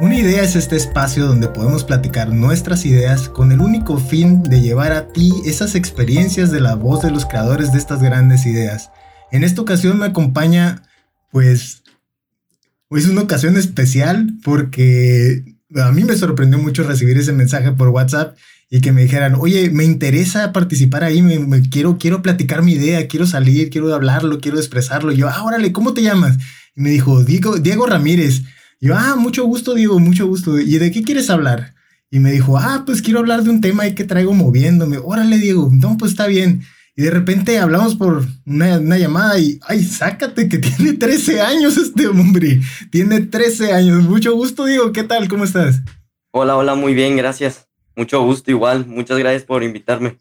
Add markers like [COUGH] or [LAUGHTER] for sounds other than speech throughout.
Una idea es este espacio donde podemos platicar nuestras ideas con el único fin de llevar a ti esas experiencias de la voz de los creadores de estas grandes ideas. En esta ocasión me acompaña, pues, es una ocasión especial porque a mí me sorprendió mucho recibir ese mensaje por WhatsApp y que me dijeran, oye, me interesa participar ahí, me, quiero, quiero platicar mi idea, quiero salir, quiero hablarlo, quiero expresarlo. yo, ah, órale, ¿cómo te llamas? Y me dijo, Diego, Diego Ramírez. Y yo, ah, mucho gusto, Diego, mucho gusto. ¿Y de qué quieres hablar? Y me dijo, ah, pues quiero hablar de un tema ahí que traigo moviéndome. Órale, Diego, no, pues está bien. Y de repente hablamos por una, una, llamada y, ay, sácate que tiene 13 años este hombre. Tiene 13 años. Mucho gusto, Diego. ¿Qué tal? ¿Cómo estás? Hola, hola, muy bien, gracias. Mucho gusto igual. Muchas gracias por invitarme.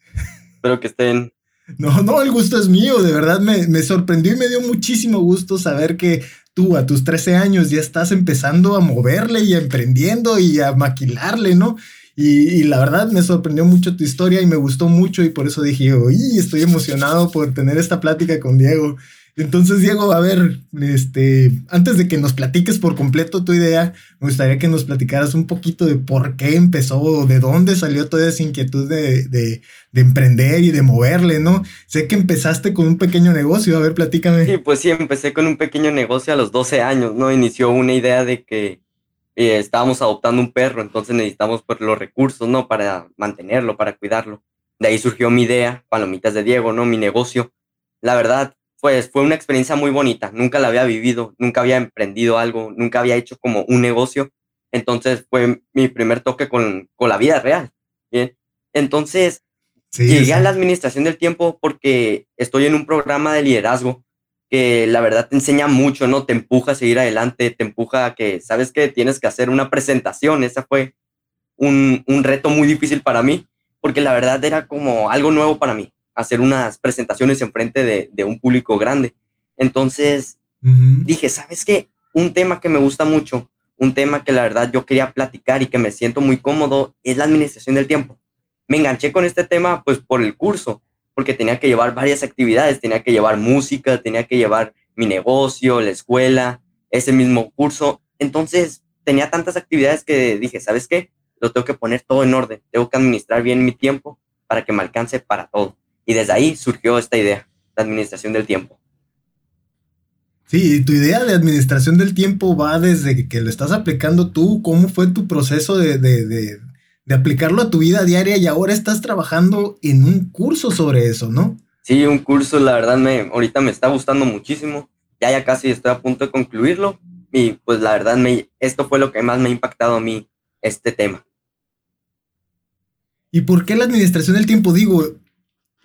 Espero que estén [LAUGHS] no, no, el gusto es mío, de verdad me, me, sorprendió y me dio muchísimo gusto saber que tú a tus 13 años ya estás empezando a moverle y emprendiendo y a maquilarle, ¿no? Y, la verdad me sorprendió mucho tu historia y me gustó mucho y por eso dije, uy, estoy emocionado por tener esta plática con Diego. Entonces, Diego, a ver, este, antes de que nos platiques por completo tu idea, me gustaría que nos platicaras un poquito de por qué empezó, de dónde salió toda esa inquietud de, de, de, emprender y de moverle, ¿no? Sé que empezaste con un pequeño negocio, a ver, platícame. Sí, pues sí, empecé con un pequeño negocio a los 12 años, ¿no? Inició una idea de que eh, estábamos adoptando un perro, entonces necesitamos pues, los recursos, ¿no? Para mantenerlo, para cuidarlo. De ahí surgió mi idea, Palomitas de Diego, ¿no? Mi negocio. La verdad, pues fue una experiencia muy bonita. Nunca la había vivido, nunca había emprendido algo, nunca había hecho como un negocio. Entonces fue mi primer toque con, con la vida real. Bien. Entonces llegué a la administración del tiempo porque estoy en un programa de liderazgo que la verdad te enseña mucho, ¿no? Te empuja a seguir adelante, te empuja a que, sabes que tienes que hacer una presentación. Esa fue un, un reto muy difícil para mí porque la verdad era como algo nuevo para mí hacer unas presentaciones en frente de, de un público grande. Entonces dije, ¿sabes qué? Un tema que me gusta mucho, un tema que la verdad yo quería platicar y que me siento muy cómodo es la administración del tiempo. Me enganché con este tema pues por el curso, porque tenía que llevar varias actividades, tenía que llevar música, tenía que llevar mi negocio, la escuela, ese mismo curso. Entonces tenía tantas actividades que dije, ¿sabes qué? Lo tengo que poner todo en orden, tengo que administrar bien mi tiempo para que me alcance para todo. Y desde ahí surgió esta idea, la administración del tiempo. Sí, tu idea de administración del tiempo va desde que lo estás aplicando tú, cómo fue tu proceso de, de, aplicarlo a tu vida diaria y ahora estás trabajando en un curso sobre eso, ¿no? Sí, un curso, la verdad, me, ahorita me está gustando muchísimo. Ya ya casi estoy a punto de concluirlo y pues la verdad, me, esto fue lo que más me ha impactado a mí, este tema. ¿Y por qué la administración del tiempo? Digo,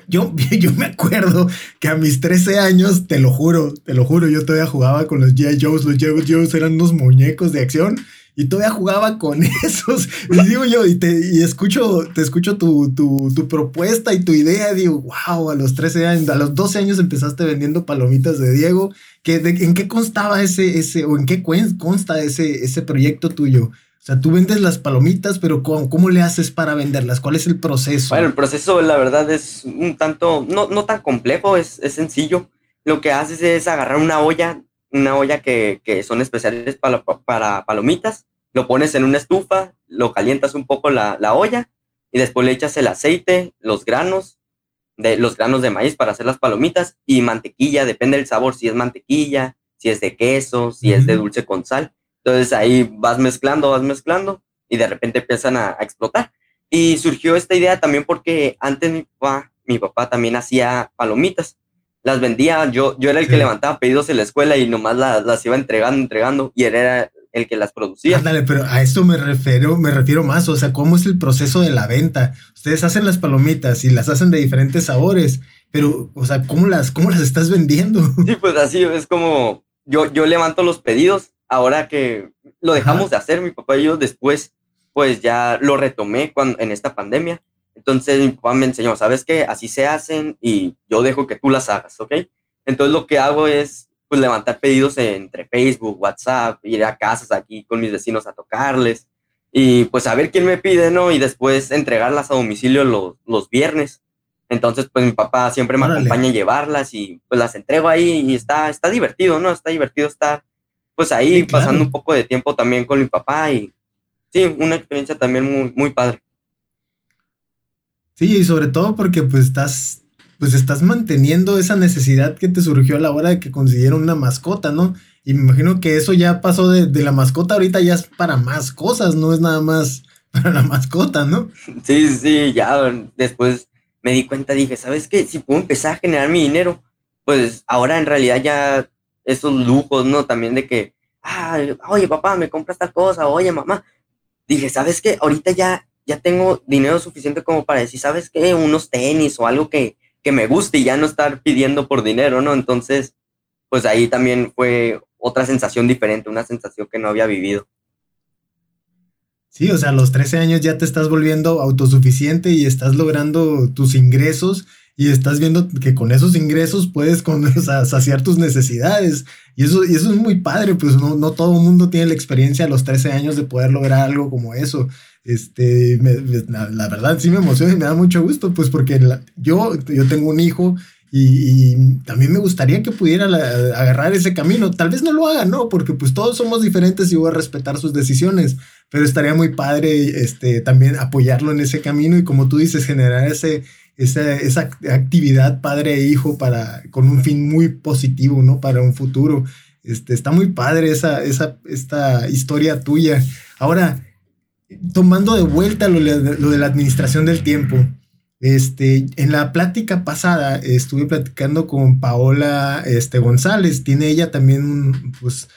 yo, [LAUGHS] yo me acuerdo que a mis 13 años, te lo juro, te lo juro, yo todavía jugaba con los G.I. Joes. Los G.I. Joes eran unos muñecos de acción y todavía jugaba con [LAUGHS] esos. Y digo yo, y, te, y escucho, te escucho tu, tu, tu, propuesta y tu idea. Digo, wow, a los 13 años, a los 12 años empezaste vendiendo palomitas de Diego. ¿Qué, ¿En qué constaba ese, ese, o en qué consta ese, ese proyecto tuyo? O sea, tú vendes las palomitas, pero ¿cómo, ¿cómo, le haces para venderlas? ¿Cuál es el proceso? Bueno, el proceso, la verdad, es un tanto, no, no tan complejo, es, es sencillo. Lo que haces es agarrar una olla, una olla que, que son especiales para, para, palomitas, lo pones en una estufa, lo calientas un poco la, la, olla y después le echas el aceite, los granos, de, los granos de maíz para hacer las palomitas y mantequilla, depende del sabor, si es mantequilla, si es de queso, si es de dulce con sal entonces ahí vas mezclando, vas mezclando y de repente empiezan a, explotar. Y surgió esta idea también porque antes mi papá, mi papá también hacía palomitas. Las vendía, yo, yo era el que levantaba pedidos en la escuela y nomás las, las iba entregando, entregando y él era el que las producía. Ándale, pero a esto me refiero, me refiero más, o sea, ¿cómo es el proceso de la venta? Ustedes hacen las palomitas y las hacen de diferentes sabores, pero, o sea, ¿cómo las, cómo las estás vendiendo? Sí, pues así es como yo, yo levanto los pedidos ahora que lo dejamos de hacer, mi papá y yo después, pues ya lo retomé cuando, en esta pandemia. Entonces mi papá me enseñó, ¿sabes qué? Así se hacen y yo dejo que tú las hagas, ¿ok? Entonces lo que hago es pues levantar pedidos entre Facebook, WhatsApp, ir a casas aquí con mis vecinos a tocarles y pues a ver quién me pide, ¿no? Y después entregarlas a domicilio los, los viernes. Entonces pues mi papá siempre me acompaña a llevarlas y pues las entrego ahí y está, está divertido, ¿no? Está divertido estar pues ahí pasando un poco de tiempo también con mi papá y sí, una experiencia también muy, muy padre. Sí, y sobre todo porque pues estás, pues estás manteniendo esa necesidad que te surgió a la hora de que consiguieron una mascota, ¿no? Y me imagino que eso ya pasó de, de la mascota ahorita ya es para más cosas, no es nada más [LAUGHS] para la mascota, ¿no? Sí, sí, ya después me di cuenta, dije, ¿sabes qué? Si puedo empezar a generar mi dinero, pues ahora en realidad ya esos lujos, ¿no? También de que, ah, oye papá, me compras tal cosa, oye mamá. Dije, ¿sabes qué? Ahorita ya, ya tengo dinero suficiente como para decir, ¿sabes qué? Unos tenis o algo que, que me guste y ya no estar pidiendo por dinero, ¿no? Entonces, pues ahí también fue otra sensación diferente, una sensación que no había vivido. Sí, o sea, a los 13 años ya te estás volviendo autosuficiente y estás logrando tus ingresos y estás viendo que con esos ingresos puedes con, [LAUGHS] saciar tus necesidades. Y eso, y eso es muy padre, pues no, no todo el mundo tiene la experiencia a los 13 años de poder lograr algo como eso. Este, la, verdad sí me emociona y me da mucho gusto, pues porque yo, yo tengo un hijo y, también me gustaría que pudiera agarrar ese camino. Tal vez no lo haga, ¿no? Porque pues todos somos diferentes y voy a respetar sus decisiones, pero estaría muy padre este, también apoyarlo en ese camino y como tú dices, generar ese, esa, esa actividad padre e hijo para, con un fin muy positivo, ¿no? Para un futuro. Este, está muy padre esa, esa, esta historia tuya. Ahora, tomando de vuelta lo, lo de la administración del tiempo, este, en la plática pasada estuve platicando con Paola este, González. Tiene ella también, pues,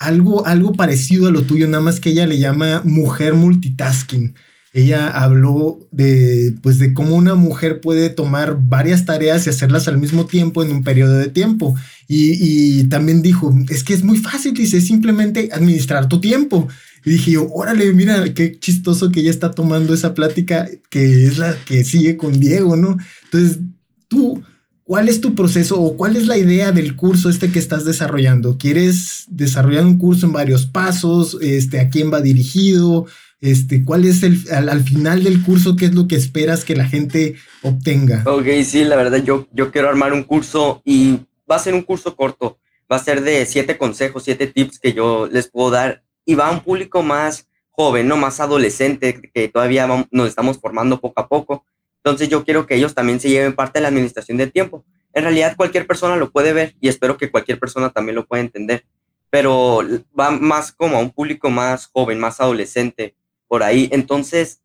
algo, algo parecido a lo tuyo, nada más que ella le llama mujer multitasking. Ella habló de, pues, de cómo una mujer puede tomar varias tareas y hacerlas al mismo tiempo en un periodo de tiempo. Y, y también dijo, es que es muy fácil, dice, simplemente administrar tu tiempo. Y dije yo, órale, mira qué chistoso que ella está tomando esa plática que es la que sigue con Diego, ¿no? Entonces, tú, ¿cuál es tu proceso o cuál es la idea del curso este que estás desarrollando? ¿Quieres desarrollar un curso en varios pasos? Este, ¿A quién va dirigido? Este, ¿Cuál es el, al, final del curso, qué es lo que esperas que la gente obtenga? Ok, sí, la verdad, yo, yo quiero armar un curso y va a ser un curso corto. Va a ser de siete consejos, siete tips que yo les puedo dar y va a un público más joven, no más adolescente, que todavía nos estamos formando poco a poco. Entonces yo quiero que ellos también se lleven parte de la administración del tiempo. En realidad cualquier persona lo puede ver y espero que cualquier persona también lo pueda entender, pero va más como a un público más joven, más adolescente por ahí. Entonces,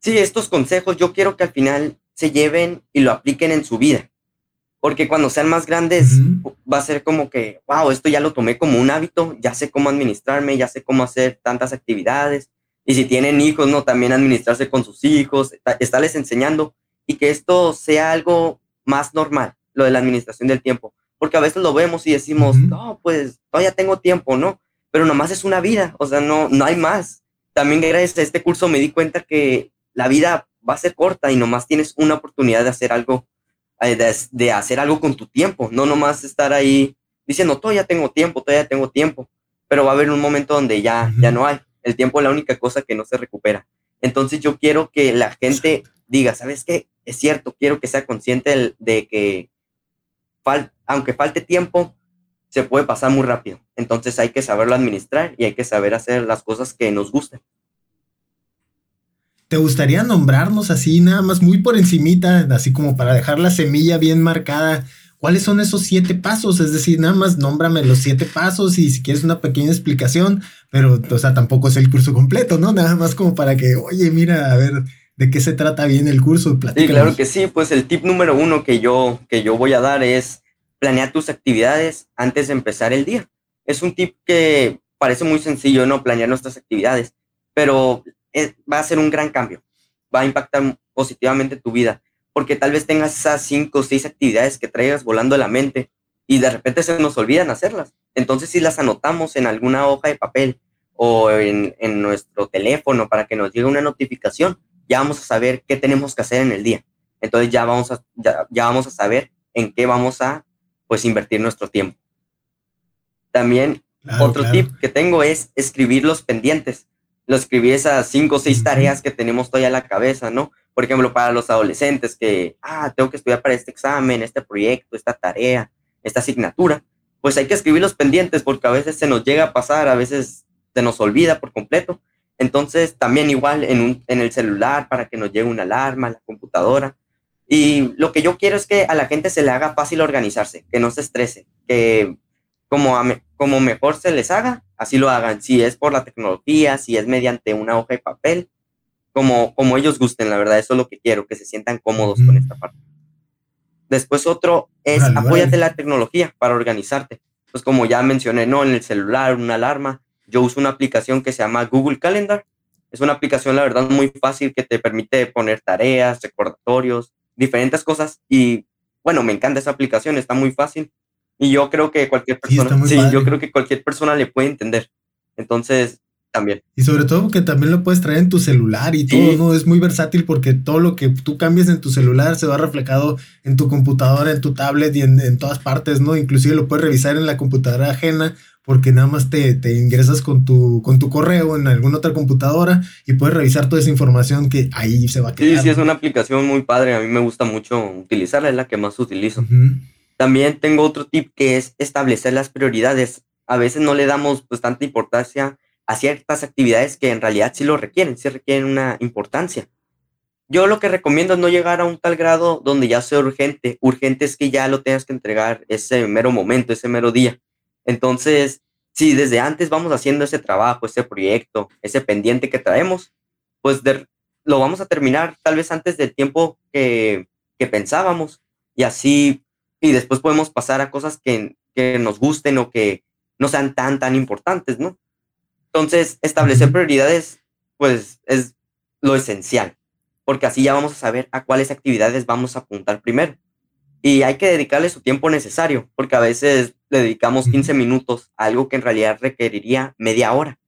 sí, estos consejos yo quiero que al final se lleven y lo apliquen en su vida porque cuando sean más grandes va a ser como que, wow, esto ya lo tomé como un hábito, ya sé cómo administrarme, ya sé cómo hacer tantas actividades. Y si tienen hijos, ¿no? También administrarse con sus hijos, estarles enseñando y que esto sea algo más normal, lo de la administración del tiempo. Porque a veces lo vemos y decimos, no, pues todavía tengo tiempo, ¿no? Pero nomás es una vida, o sea, no, no hay más. También gracias a este curso me di cuenta que la vida va a ser corta y nomás tienes una oportunidad de hacer algo eh, de, hacer algo con tu tiempo, no nomás estar ahí diciendo, todavía tengo tiempo, todavía tengo tiempo, pero va a haber un momento donde ya, ya no hay. El tiempo es la única cosa que no se recupera. Entonces yo quiero que la gente diga, ¿sabes qué? Es cierto, quiero que sea consciente de, que aunque falte tiempo, se puede pasar muy rápido. Entonces hay que saberlo administrar y hay que saber hacer las cosas que nos gusten. ¿Te gustaría nombrarnos así, nada más muy por encimita, así como para dejar la semilla bien marcada? ¿Cuáles son esos siete pasos? Es decir, nada más nómbrame los siete pasos y si quieres una pequeña explicación, pero, o sea, tampoco es el curso completo, ¿no? Nada más como para que, oye, mira, a ver, ¿de qué se trata bien el curso? Sí, claro que sí. Pues el tip número uno que yo, que yo voy a dar es planear tus actividades antes de empezar el día. Es un tip que parece muy sencillo, ¿no? Planear nuestras actividades, pero va a ser un gran cambio, va a impactar positivamente tu vida, porque tal vez tengas esas cinco o seis actividades que traigas volando la mente y de repente se nos olvidan hacerlas. Entonces, si las anotamos en alguna hoja de papel o en, nuestro teléfono para que nos llegue una notificación, ya vamos a saber qué tenemos que hacer en el día. Entonces ya vamos a, ya, vamos a saber en qué vamos a pues invertir nuestro tiempo. También otro tip que tengo es escribir los pendientes lo escribí esas cinco o seis tareas que tenemos todavía en la cabeza, ¿no? Por ejemplo, para los adolescentes que, ah, tengo que estudiar para este examen, este proyecto, esta tarea, esta asignatura, pues hay que escribir los pendientes porque a veces se nos llega a pasar, a veces se nos olvida por completo. Entonces, también igual en, un, en el celular para que nos llegue una alarma, la computadora. Y lo que yo quiero es que a la gente se le haga fácil organizarse, que no se estrese, que como, como mejor se les haga, así lo hagan. Si es por la tecnología, si es mediante una hoja de papel, como, como ellos gusten, la verdad, eso es lo que quiero, que se sientan cómodos con esta parte. Después otro es apóyate la tecnología para organizarte. Pues como ya mencioné, ¿no? En el celular, una alarma. Yo uso una aplicación que se llama Google Calendar. Es una aplicación, la verdad, muy fácil que te permite poner tareas, recordatorios, diferentes cosas. Y bueno, me encanta esa aplicación, está muy fácil. Y yo creo que cualquier persona, sí, yo creo que cualquier persona le puede entender. Entonces, también. Y sobre todo que también lo puedes traer en tu celular y todo, ¿no? Es muy versátil porque todo lo que tú cambies en tu celular se va reflejado en tu computadora, en tu tablet y en, todas partes, ¿no? Inclusive lo puedes revisar en la computadora ajena porque nada más te, te, ingresas con tu, con tu correo en alguna otra computadora y puedes revisar toda esa información que ahí se va a quedar. Sí, sí, es una aplicación muy padre. A mí me gusta mucho utilizarla, es la que más utilizo. También tengo otro tip que es establecer las prioridades. A veces no le damos pues tanta importancia a ciertas actividades que en realidad sí lo requieren, sí requieren una importancia. Yo lo que recomiendo es no llegar a un tal grado donde ya sea urgente. Urgente es que ya lo tengas que entregar ese mero momento, ese mero día. Entonces, si desde antes vamos haciendo ese trabajo, ese proyecto, ese pendiente que traemos, pues lo vamos a terminar tal vez antes del tiempo que, que pensábamos. Y así, y después podemos pasar a cosas que, que nos gusten o que no sean tan, tan importantes, ¿no? Entonces, establecer prioridades, pues es lo esencial, porque así ya vamos a saber a cuáles actividades vamos a apuntar primero. Y hay que dedicarle su tiempo necesario, porque a veces le dedicamos 15 minutos a algo que en realidad requeriría media hora.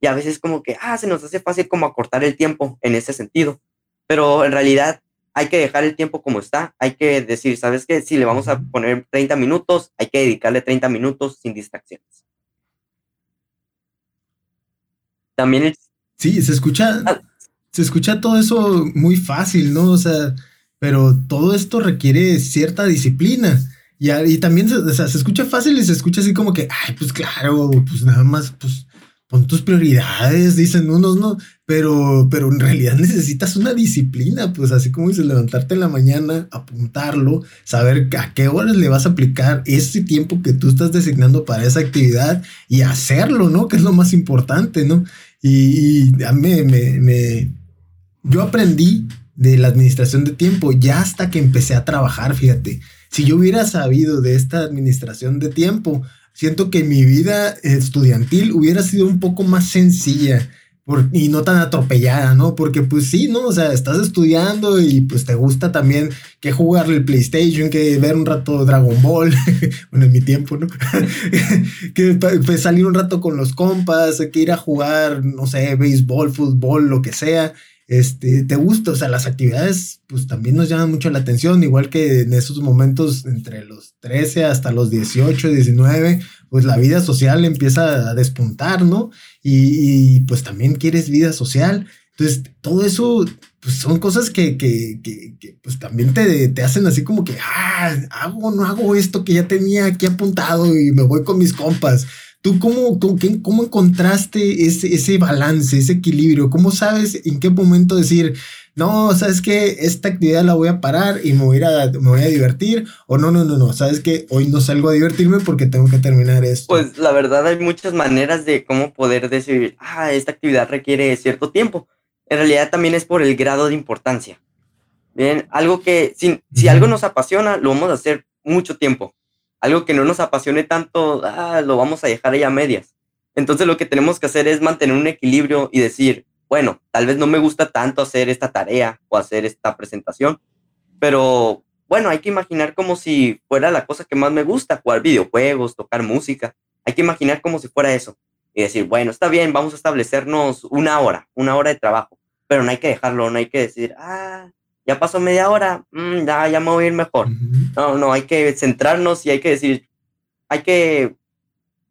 Y a veces como que, ah, se nos hace fácil como acortar el tiempo en ese sentido. Pero en realidad hay que dejar el tiempo como está. Hay que decir, ¿sabes qué? Si le vamos a poner 30 minutos, hay que dedicarle 30 minutos sin distracciones. También Sí, se escucha, ah. se escucha todo eso muy fácil, ¿no? O sea, pero todo esto requiere cierta disciplina. Y, y también, o sea, se escucha fácil y se escucha así como que, ay, pues claro, pues nada más, pues pon tus prioridades, dicen unos, ¿no? Pero, pero en realidad [LAUGHS] necesitas una disciplina, pues así como dices, levantarte en la mañana, apuntarlo, saber a qué horas le vas a aplicar ese tiempo que tú estás designando para esa actividad y hacerlo, ¿no? Que es lo más importante, ¿no? Y, a mí me, me, yo aprendí de la administración de tiempo ya hasta que empecé a trabajar, fíjate. Si yo hubiera sabido de esta administración de tiempo, siento que mi vida estudiantil hubiera sido un poco más sencilla y no tan atropellada, ¿no? Porque pues sí, ¿no? O sea, estás estudiando y pues te gusta también que jugarle el PlayStation, que ver un rato Dragon Ball, [LAUGHS] bueno, en mi tiempo, ¿no? [LAUGHS] que pues, salir un rato con los compas, que ir a jugar, no sé, béisbol, fútbol, lo que sea este, te gusta, o sea, las actividades pues también nos llaman mucho la atención, igual que en esos momentos entre los 13 hasta los 18, 19, pues la vida social empieza a despuntar, ¿no? Y, pues también quieres vida social. Entonces, todo eso pues son cosas que, que, que, pues también te, te, hacen así como que, ah, hago, no hago esto que ya tenía aquí apuntado y me voy con mis compas. ¿Tú cómo, cómo, encontraste ese, ese balance, ese equilibrio? ¿Cómo sabes en qué momento decir, no, sabes que esta actividad la voy a parar y me voy a, me voy a divertir? O no, no, no, no, sabes que hoy no salgo a divertirme porque tengo que terminar esto. Pues la verdad hay muchas maneras de cómo poder decir, ah, esta actividad requiere cierto tiempo. En realidad también es por el grado de importancia. Bien, algo que si, si algo nos apasiona, lo vamos a hacer mucho tiempo algo que no nos apasione tanto, ah, lo vamos a dejar ahí a medias. Entonces lo que tenemos que hacer es mantener un equilibrio y decir, bueno, tal vez no me gusta tanto hacer esta tarea o hacer esta presentación, pero bueno, hay que imaginar como si fuera la cosa que más me gusta, jugar videojuegos, tocar música. Hay que imaginar como si fuera eso y decir, bueno, está bien, vamos a establecernos una hora, una hora de trabajo, pero no hay que dejarlo, no hay que decir, ah, ya pasó media hora, mm, ya, ya me voy a ir mejor. No, no, hay que centrarnos y hay que decir, hay que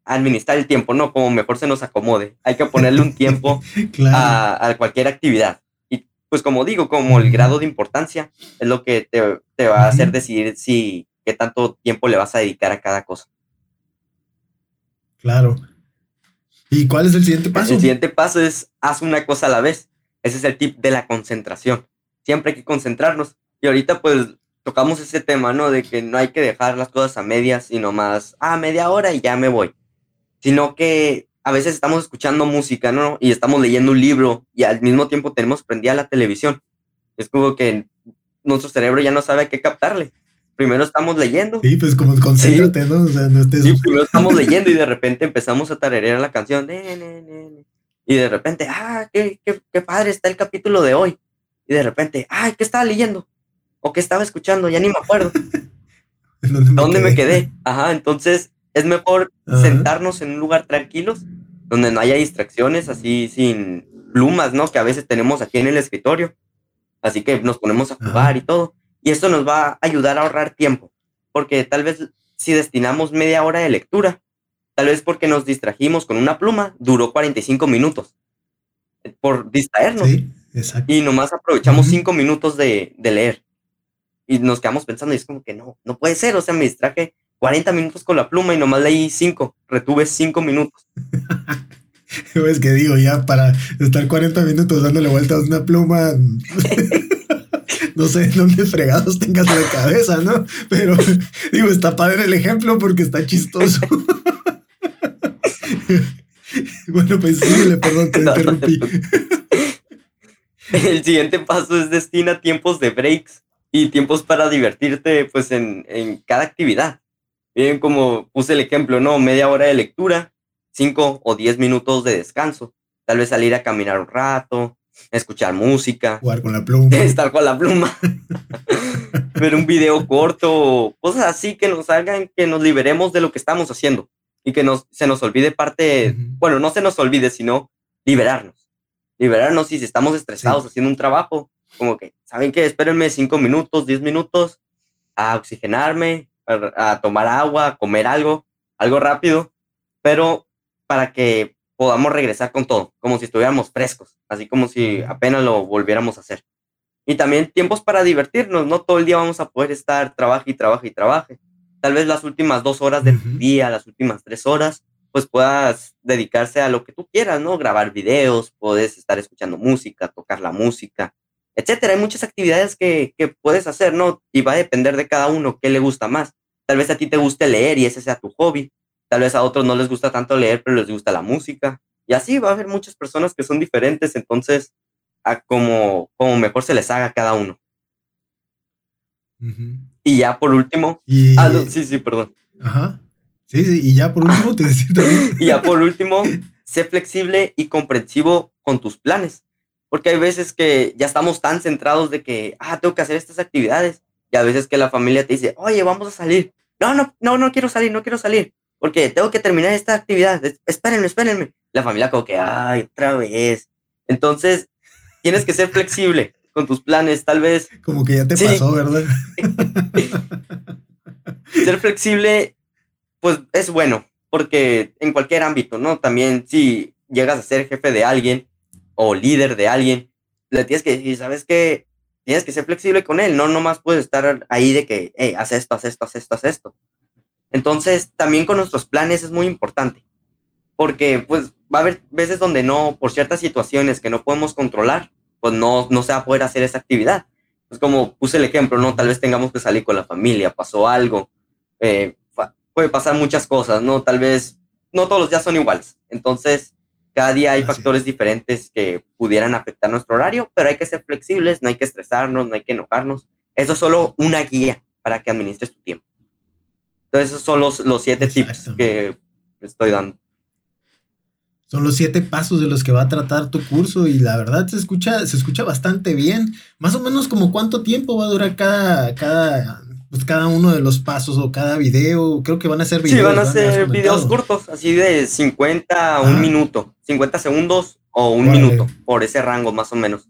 administrar el tiempo, ¿no? Como mejor se nos acomode. Hay que ponerle un tiempo [LAUGHS] a, cualquier actividad. Y pues como digo, como el grado de importancia es lo que te, te va a hacer decidir si qué tanto tiempo le vas a dedicar a cada cosa. Claro. ¿Y cuál es el siguiente paso? El siguiente paso es haz una cosa a la vez. Ese es el tip de la concentración. Siempre hay que concentrarnos. Y ahorita pues tocamos ese tema, ¿no? De que no hay que dejar las cosas a medias y nomás, ah, media hora y ya me voy. Sino que a veces estamos escuchando música, ¿no? Y estamos leyendo un libro y al mismo tiempo tenemos prendida la televisión. Es como que nuestro cerebro ya no sabe a qué captarle. Primero estamos leyendo. Sí, pues como concéntrate, ¿no? O sea, no estés... Sí, primero estamos leyendo y de repente empezamos a tararear la canción. y de repente, ah, qué, qué, qué padre está el capítulo de hoy. Y de repente, ay, ¿qué estaba leyendo? o qué estaba escuchando, ya ni me acuerdo. [LAUGHS] ¿Dónde, me, quedé? Ajá, entonces es mejor sentarnos en un lugar tranquilos, donde no haya distracciones, así sin plumas, ¿no? Que a veces tenemos aquí en el escritorio. Así que nos ponemos a jugar y todo. Y esto nos va a ayudar a ahorrar tiempo, porque tal vez si destinamos media hora de lectura, tal vez porque nos distrajimos con una pluma, duró 45 minutos por distraernos. Sí, exacto. Y nomás aprovechamos 5 minutos de, de leer y nos quedamos pensando y es como que no, no puede ser, o sea, me distraje 40 minutos con la pluma y nomás leí 5, retuve 5 minutos. [LAUGHS] es que digo, ya para estar 40 minutos dándole vueltas a una pluma, [LAUGHS] no sé dónde fregados tengas la cabeza, ¿no? Pero digo, está padre el ejemplo porque está chistoso. [LAUGHS] bueno, pues síguele, perdón, te interrumpí. [LAUGHS] El siguiente paso es destina tiempos de breaks y tiempos para divertirte pues en, en cada actividad. Bien, como puse el ejemplo, ¿no? Media hora de lectura, cinco o diez minutos de descanso. Tal vez salir a caminar un rato, escuchar música. Jugar con la pluma. [LAUGHS] Estar con la pluma. [LAUGHS] ver un video corto, cosas así que nos hagan que nos liberemos de lo que estamos haciendo y que nos, se nos olvide parte, bueno, no se nos olvide, sino liberarnos. Liberarnos y si estamos estresados haciendo un trabajo, como que, ¿saben qué? Espérenme cinco minutos, diez minutos a oxigenarme, a, tomar agua, a comer algo, algo rápido, pero para que podamos regresar con todo, como si estuviéramos frescos, así como si apenas lo volviéramos a hacer. Y también tiempos para divertirnos, no todo el día vamos a poder estar trabaje y trabaje y trabaje. Tal vez las últimas dos horas del día, las últimas tres horas, pues puedas dedicarse a lo que tú quieras, ¿no? Grabar videos, puedes estar escuchando música, tocar la música, etcétera. Hay muchas actividades que, puedes hacer, ¿no? Y va a depender de cada uno qué le gusta más. Tal vez a ti te guste leer y ese sea tu hobby. Tal vez a otros no les gusta tanto leer, pero les gusta la música. Y así va a haber muchas personas que son diferentes, entonces, a como, como mejor se les haga a cada uno. Y ya por último. Ah, sí, sí, perdón. Ajá. Sí, sí, y ya por último te decía [LAUGHS] y ya por último, sé flexible y comprensivo con tus planes. Porque hay veces que ya estamos tan centrados de que, ah, tengo que hacer estas actividades. Y a veces que la familia te dice, oye, vamos a salir. No, no, no, no quiero salir, no quiero salir. Porque tengo que terminar esta actividad. Espérenme, espérenme. La familia como que, ay, otra vez. Entonces, tienes que ser flexible con tus planes, tal vez. Como que ya te pasó, ¿verdad? [LAUGHS] ser flexible, pues es bueno, porque en cualquier ámbito, ¿no? También si llegas a ser jefe de alguien, o líder de alguien, le tienes que decir, ¿sabes qué? Tienes que ser flexible con él, no nomás puedes estar ahí de que, hey, haz esto, haz esto, haz esto, haz esto. Entonces, también con nuestros planes es muy importante, porque pues va a haber veces donde no, por ciertas situaciones que no podemos controlar, pues no, no se va a poder hacer esa actividad. Es como puse el ejemplo, ¿no? Tal vez tengamos que salir con la familia, pasó algo, eh, puede pasar muchas cosas, ¿no? Tal vez no todos los días son iguales. Entonces, cada día hay factores diferentes que pudieran afectar nuestro horario, pero hay que ser flexibles, no hay que estresarnos, no hay que enojarnos. Eso es solo una guía para que administres tu tiempo. Entonces, esos son los, los siete tips que estoy dando. Son los siete pasos de los que va a tratar tu curso y la verdad se escucha, se escucha bastante bien. Más o menos como cuánto tiempo va a durar cada, cada pues cada uno de los pasos o cada video, creo que van a ser videos. Sí, van a ser videos cortos, así de 50 a un minuto, 50 segundos o un minuto, por ese rango más o menos.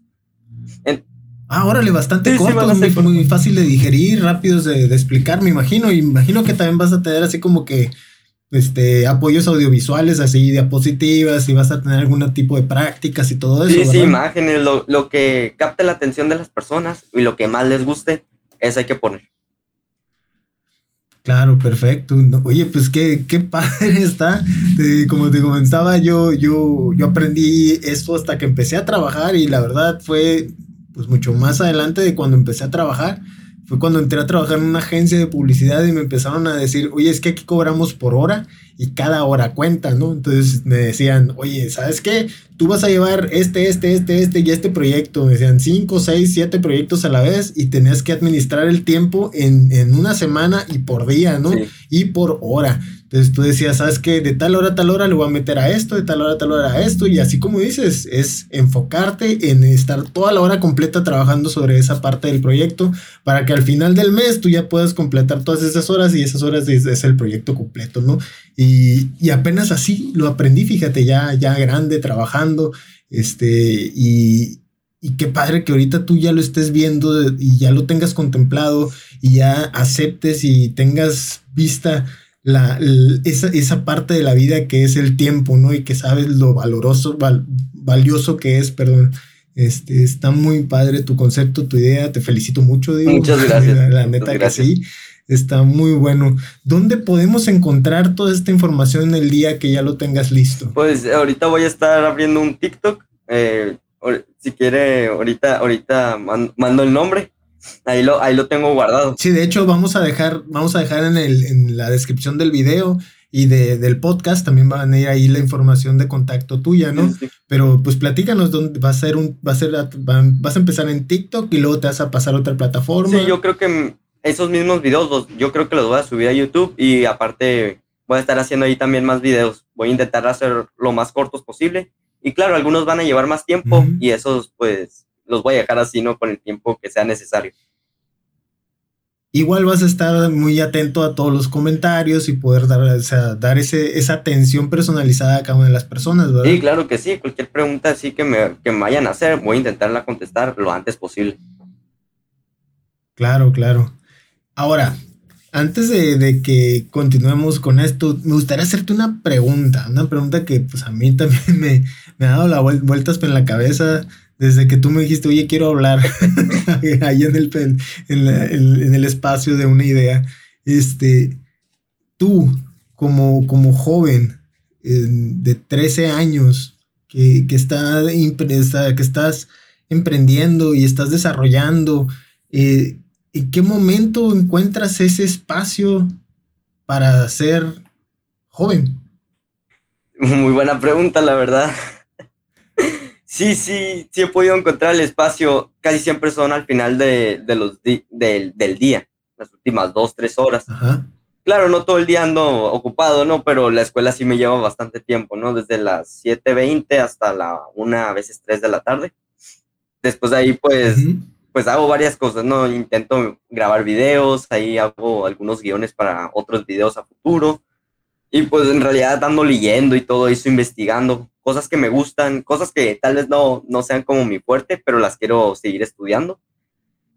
ah, órale, bastante cortos, muy, fácil de digerir, rápidos de, explicar, me imagino. Imagino que también vas a tener así como que este, apoyos audiovisuales, así diapositivas, y vas a tener algún tipo de prácticas y todo eso. Sí, sí, imágenes, lo, lo que capte la atención de las personas y lo que más les guste, eso hay que poner. Claro, perfecto. Oye, pues qué, qué padre [LAUGHS] está. como te comentaba, yo, yo, yo aprendí esto hasta que empecé a trabajar y la verdad fue pues mucho más adelante de cuando empecé a trabajar. Fue cuando entré a trabajar en una agencia de publicidad y me empezaron a decir, oye, es que aquí cobramos por hora y cada hora cuenta, ¿no? Entonces me decían, oye, ¿sabes qué? Tú vas a llevar este, este, este, este y este proyecto. Me decían cinco, seis, siete proyectos a la vez y tenías que administrar el tiempo en, en una semana y por día, ¿no? Y por hora. Entonces tú decías, ¿sabes qué? De tal hora a tal hora le voy a meter a esto, de tal hora a tal hora a esto, y así como dices, es enfocarte en estar toda la hora completa trabajando sobre esa parte del proyecto para que al final del mes tú ya puedas completar todas esas horas y esas horas es, el proyecto completo, ¿no? Y, y, apenas así lo aprendí, fíjate, ya, ya grande, trabajando, este, y, y qué padre que ahorita tú ya lo estés viendo y ya lo tengas contemplado y ya aceptes y tengas vista la, esa, esa, parte de la vida que es el tiempo, ¿no? Y que sabes lo valoroso, valioso que es, perdón. Este, está muy padre tu concepto, tu idea, te felicito mucho, digo. Muchas gracias. [LAUGHS] La, neta que sí, está muy bueno. ¿Dónde podemos encontrar toda esta información en el día que ya lo tengas listo? Pues ahorita voy a estar abriendo un TikTok. Eh, si quiere, ahorita, ahorita mando el nombre Ahí lo, ahí lo tengo guardado. Sí, de hecho, vamos a dejar, vamos a dejar en, el, en la descripción del video y de, del podcast también van a ir ahí la información de contacto tuya, ¿no? Pero pues platícanos dónde va a ser un, va a ser, vas a empezar en TikTok y luego te vas a pasar a otra plataforma. Sí, yo creo que esos mismos videos, yo creo que los voy a subir a YouTube y aparte voy a estar haciendo ahí también más videos. Voy a intentar hacer lo más cortos posible. Y claro, algunos van a llevar más tiempo y esos pues los voy a dejar así, ¿no? Con el tiempo que sea necesario. Igual vas a estar muy atento a todos los comentarios y poder dar, dar ese, esa atención personalizada a cada una de las personas, ¿verdad? Sí, claro que sí. Cualquier pregunta así que me, que me vayan a hacer, voy a intentarla contestar lo antes posible. Claro, claro. Ahora, antes de, que continuemos con esto, me gustaría hacerte una pregunta, una pregunta que pues a mí [LAUGHS] también me, me ha dado la vueltas en la cabeza desde que tú me dijiste, oye, quiero hablar [LAUGHS] ahí en el, en, el espacio de una idea, este, tú como, como joven de 13 años que, que, está, que estás emprendiendo y estás desarrollando, eh, ¿en qué momento encuentras ese espacio para ser joven? Muy buena pregunta, la verdad. Sí, sí, sí he podido encontrar el espacio. Casi siempre son al final de, los del, día, las últimas dos, tres horas. Claro, no todo el día ando ocupado, ¿no? Pero la escuela sí me lleva bastante tiempo, ¿no? Desde las 7.20 hasta la una, a veces 3 de la tarde. Después de ahí, pues, pues hago varias cosas, ¿no? Intento grabar videos, ahí hago algunos guiones para otros videos a futuro. Y pues en realidad ando leyendo y todo eso, investigando cosas que me gustan, cosas que tal vez no, no sean como mi fuerte, pero las quiero seguir estudiando.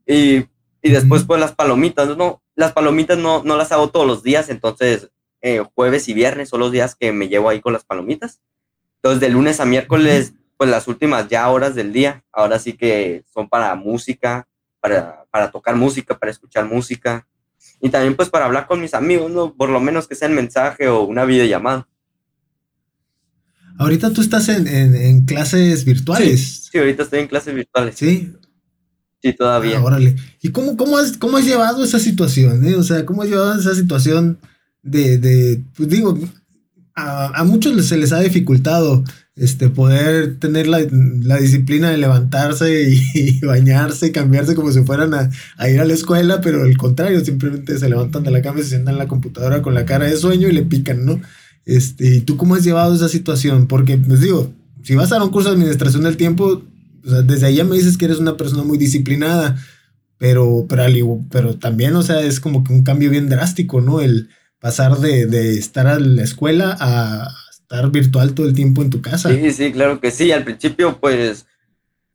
Y, y después pues las palomitas, ¿no? Las palomitas no, no las hago todos los días, entonces eh, jueves y viernes son los días que me llevo ahí con las palomitas. Entonces de lunes a miércoles, pues las últimas ya horas del día, ahora sí que son para música, para, para tocar música, para escuchar música, y también pues para hablar con mis amigos, ¿no? Por lo menos que sea el mensaje o una videollamada. Ahorita tú estás en, clases virtuales. Sí, ahorita estoy en clases virtuales. Sí. Sí, todavía. Ah, órale. ¿Y cómo, cómo, has, cómo has llevado esa situación? Eh? O sea, ¿cómo has llevado esa situación de, de pues digo, a, muchos se les ha dificultado este, poder tener la, disciplina de levantarse y, [LAUGHS] bañarse, cambiarse como si fueran a, a, ir a la escuela, pero al contrario, simplemente se levantan de la cama y se sientan en la computadora con la cara de sueño y le pican, ¿no? Este, ¿Tú cómo has llevado esa situación? Porque, pues digo, si vas a dar un curso de administración del tiempo, desde ahí ya me dices que eres una persona muy disciplinada, pero, pero, pero también, o sea, es como que un cambio bien drástico, ¿no? El pasar de, de estar a la escuela a estar virtual todo el tiempo en tu casa. Sí, sí, claro que sí. Al principio, pues,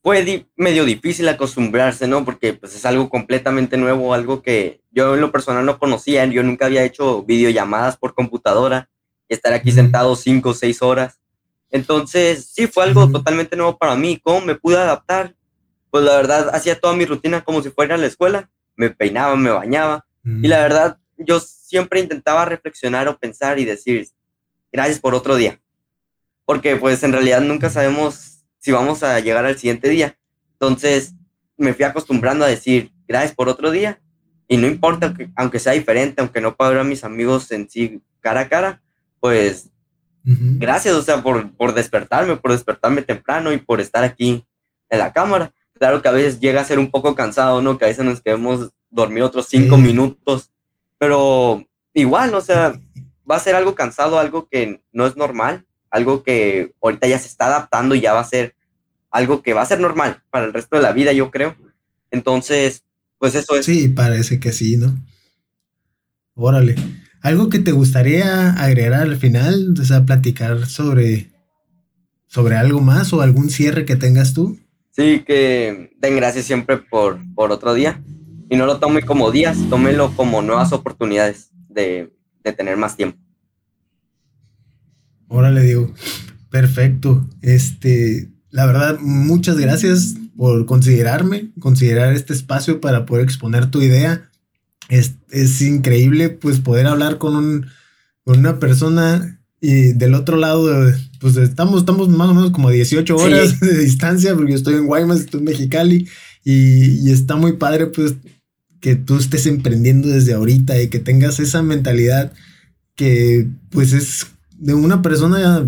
fue medio difícil acostumbrarse, ¿no? Porque pues es algo completamente nuevo, algo que yo en lo personal no conocía, yo nunca había hecho videollamadas por computadora estar aquí sentado cinco o seis horas. Entonces, sí, fue algo totalmente nuevo para mí. ¿Cómo me pude adaptar? Pues la verdad, hacía toda mi rutina como si fuera a la escuela. Me peinaba, me bañaba. Y la verdad, yo siempre intentaba reflexionar o pensar y decir, gracias por otro día. Porque pues en realidad nunca sabemos si vamos a llegar al siguiente día. Entonces me fui acostumbrando a decir, gracias por otro día. Y no importa, aunque sea diferente, aunque no pueda ver a mis amigos en sí cara a cara, pues gracias, o sea, por, por despertarme, por despertarme temprano y por estar aquí en la cámara. Claro que a veces llega a ser un poco cansado, ¿no? Que a veces nos quedemos dormir otros cinco minutos, pero igual, o sea, va a ser algo cansado, algo que no es normal, algo que ahorita ya se está adaptando y ya va a ser algo que va a ser normal para el resto de la vida, yo creo. Entonces, pues eso es. Sí, parece que sí, ¿no? Órale. ¿Algo que te gustaría agregar al final? O sea, platicar sobre, sobre algo más o algún cierre que tengas tú. Sí, que den gracias siempre por, por otro día. Y no lo tome como días, tómelo como nuevas oportunidades de, tener más tiempo. Órale, digo, perfecto. Este, la verdad, muchas gracias por considerarme, considerar este espacio para poder exponer tu idea. Es, es increíble, pues, poder hablar con, un, con una persona y del otro lado, pues estamos, estamos más o menos como 18 horas de distancia, porque yo estoy en Guaymas, estoy en Mexicali, y, está muy padre, pues, que tú estés emprendiendo desde ahorita y que tengas esa mentalidad que, pues, es de una persona,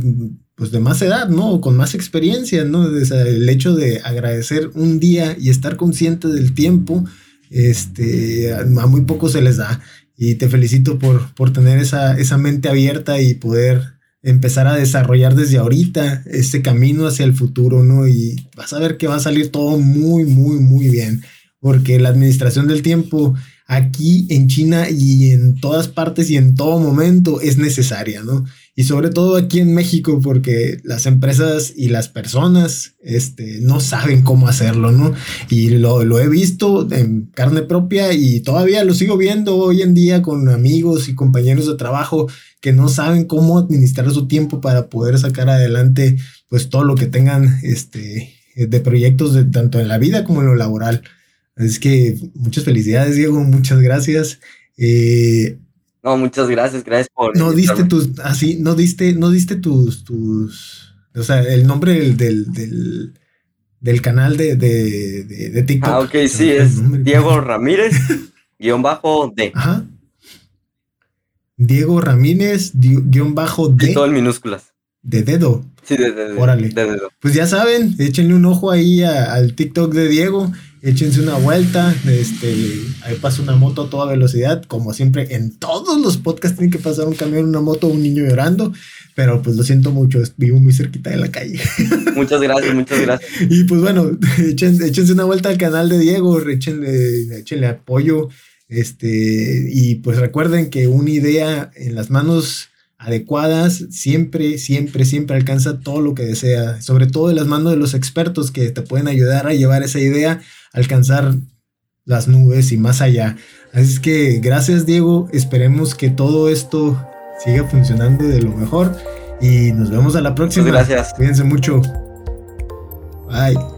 pues, de más edad, ¿no? Con más experiencia, ¿no? el hecho de agradecer un día y estar consciente del tiempo, este, a muy poco se les da. Y te felicito por, por tener esa, esa mente abierta y poder empezar a desarrollar desde ahorita este camino hacia el futuro, ¿no? Y vas a ver que va a salir todo muy, muy, muy bien, porque la administración del tiempo aquí en China y en todas partes y en todo momento es necesaria, ¿no? Y sobre todo aquí en México, porque las empresas y las personas este, no saben cómo hacerlo, ¿no? Y lo, lo, he visto en carne propia y todavía lo sigo viendo hoy en día con amigos y compañeros de trabajo que no saben cómo administrar su tiempo para poder sacar adelante pues todo lo que tengan este, de proyectos de, tanto en la vida como en lo laboral. Es que muchas felicidades, Diego, muchas gracias. Eh, no, muchas gracias, gracias por. No diste tus, así, no diste, no diste tus, tus, o sea, el nombre del, del, del, canal de, de, de, TikTok. Ah, ok, sí, es Diego Ramírez, [LAUGHS] guion bajo D. Ajá. Diego Ramírez, guion bajo D. Y todo en minúsculas. De dedo. Sí, de, dedo. Órale. De dedo. Pues ya saben, échenle un ojo ahí al TikTok de Diego échense una vuelta, este, ahí pasa una moto a toda velocidad, como siempre en todos los podcasts tiene que pasar un camión, una moto, un niño llorando, pero pues lo siento mucho, vivo muy cerquita de la calle. Muchas gracias, muchas gracias. [LAUGHS] Y pues bueno, échense una vuelta al canal de Diego, échenle, échenle apoyo, este, y pues recuerden que una idea en las manos adecuadas, siempre, siempre, siempre alcanza todo lo que desea, sobre todo en las manos de los expertos que te pueden ayudar a llevar esa idea alcanzar las nubes y más allá. Así es que gracias Diego, esperemos que todo esto siga funcionando de lo mejor y nos vemos a la próxima. gracias. Cuídense mucho. Bye.